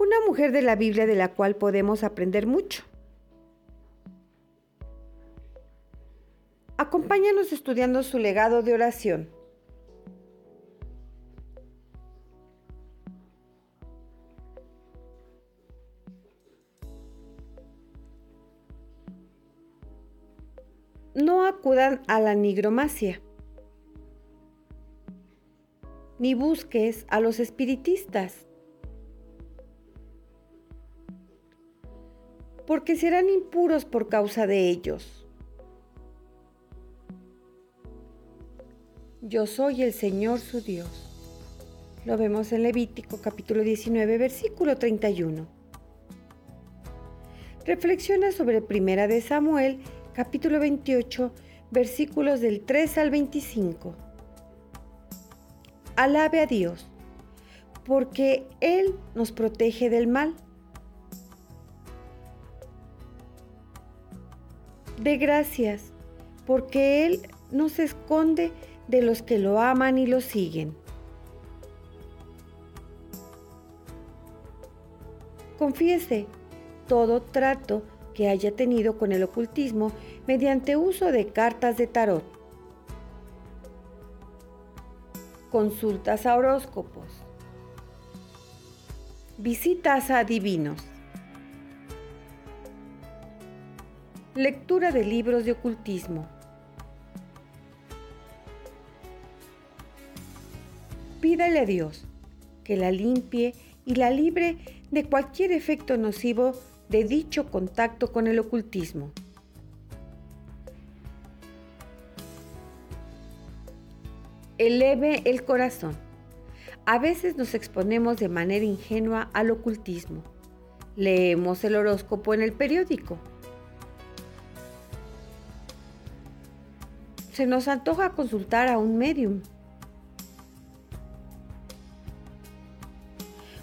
Una mujer de la Biblia de la cual podemos aprender mucho. Acompáñanos estudiando su legado de oración. No acudan a la nigromacia ni busques a los espiritistas, porque serán impuros por causa de ellos. Yo soy el Señor su Dios. Lo vemos en Levítico capítulo 19, versículo 31. Reflexiona sobre Primera de Samuel capítulo 28, versículos del 3 al 25 alabe a Dios, porque Él nos protege del mal. De gracias, porque Él no se esconde de los que lo aman y lo siguen. Confiese todo trato que haya tenido con el ocultismo mediante uso de cartas de tarot. Consultas a horóscopos, visitas a divinos, lectura de libros de ocultismo. Pídale a Dios que la limpie y la libre de cualquier efecto nocivo de dicho contacto con el ocultismo. eleve el corazón. A veces nos exponemos de manera ingenua al ocultismo. Leemos el horóscopo en el periódico. Se nos antoja consultar a un medium.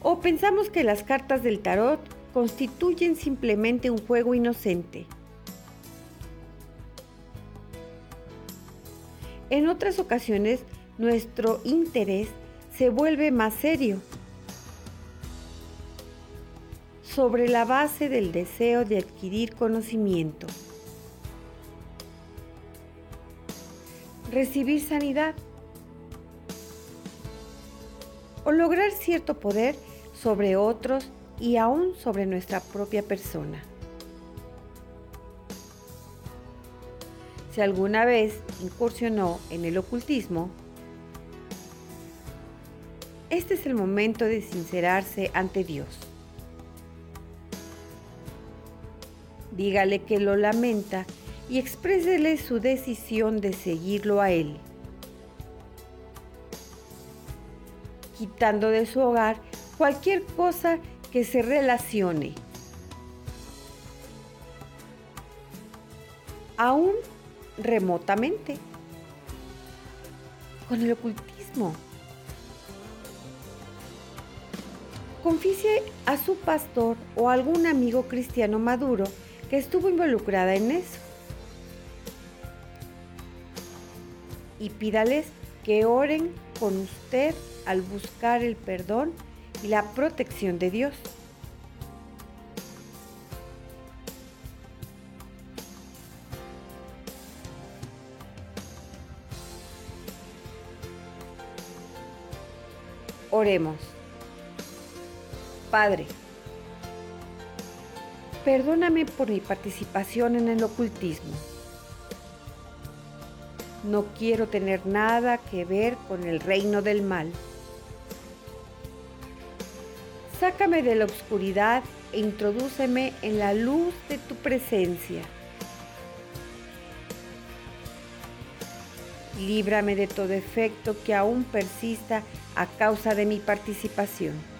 O pensamos que las cartas del tarot constituyen simplemente un juego inocente. En otras ocasiones nuestro interés se vuelve más serio sobre la base del deseo de adquirir conocimiento. Recibir sanidad o lograr cierto poder sobre otros y aún sobre nuestra propia persona. Si alguna vez incursionó en el ocultismo, este es el momento de sincerarse ante Dios. Dígale que lo lamenta y exprésele su decisión de seguirlo a Él. Quitando de su hogar cualquier cosa que se relacione. Aún remotamente. Con el ocultismo. Confiese a su pastor o algún amigo cristiano maduro que estuvo involucrada en eso. Y pídales que oren con usted al buscar el perdón y la protección de Dios. Oremos. Padre, perdóname por mi participación en el ocultismo. No quiero tener nada que ver con el reino del mal. Sácame de la oscuridad e introdúceme en la luz de tu presencia. Líbrame de todo efecto que aún persista a causa de mi participación.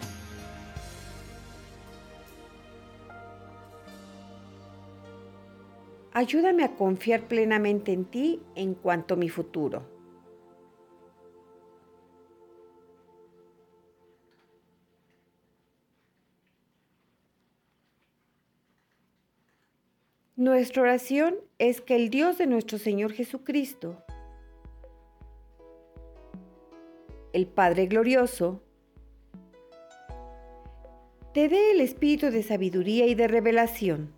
Ayúdame a confiar plenamente en ti en cuanto a mi futuro. Nuestra oración es que el Dios de nuestro Señor Jesucristo, el Padre Glorioso, te dé el espíritu de sabiduría y de revelación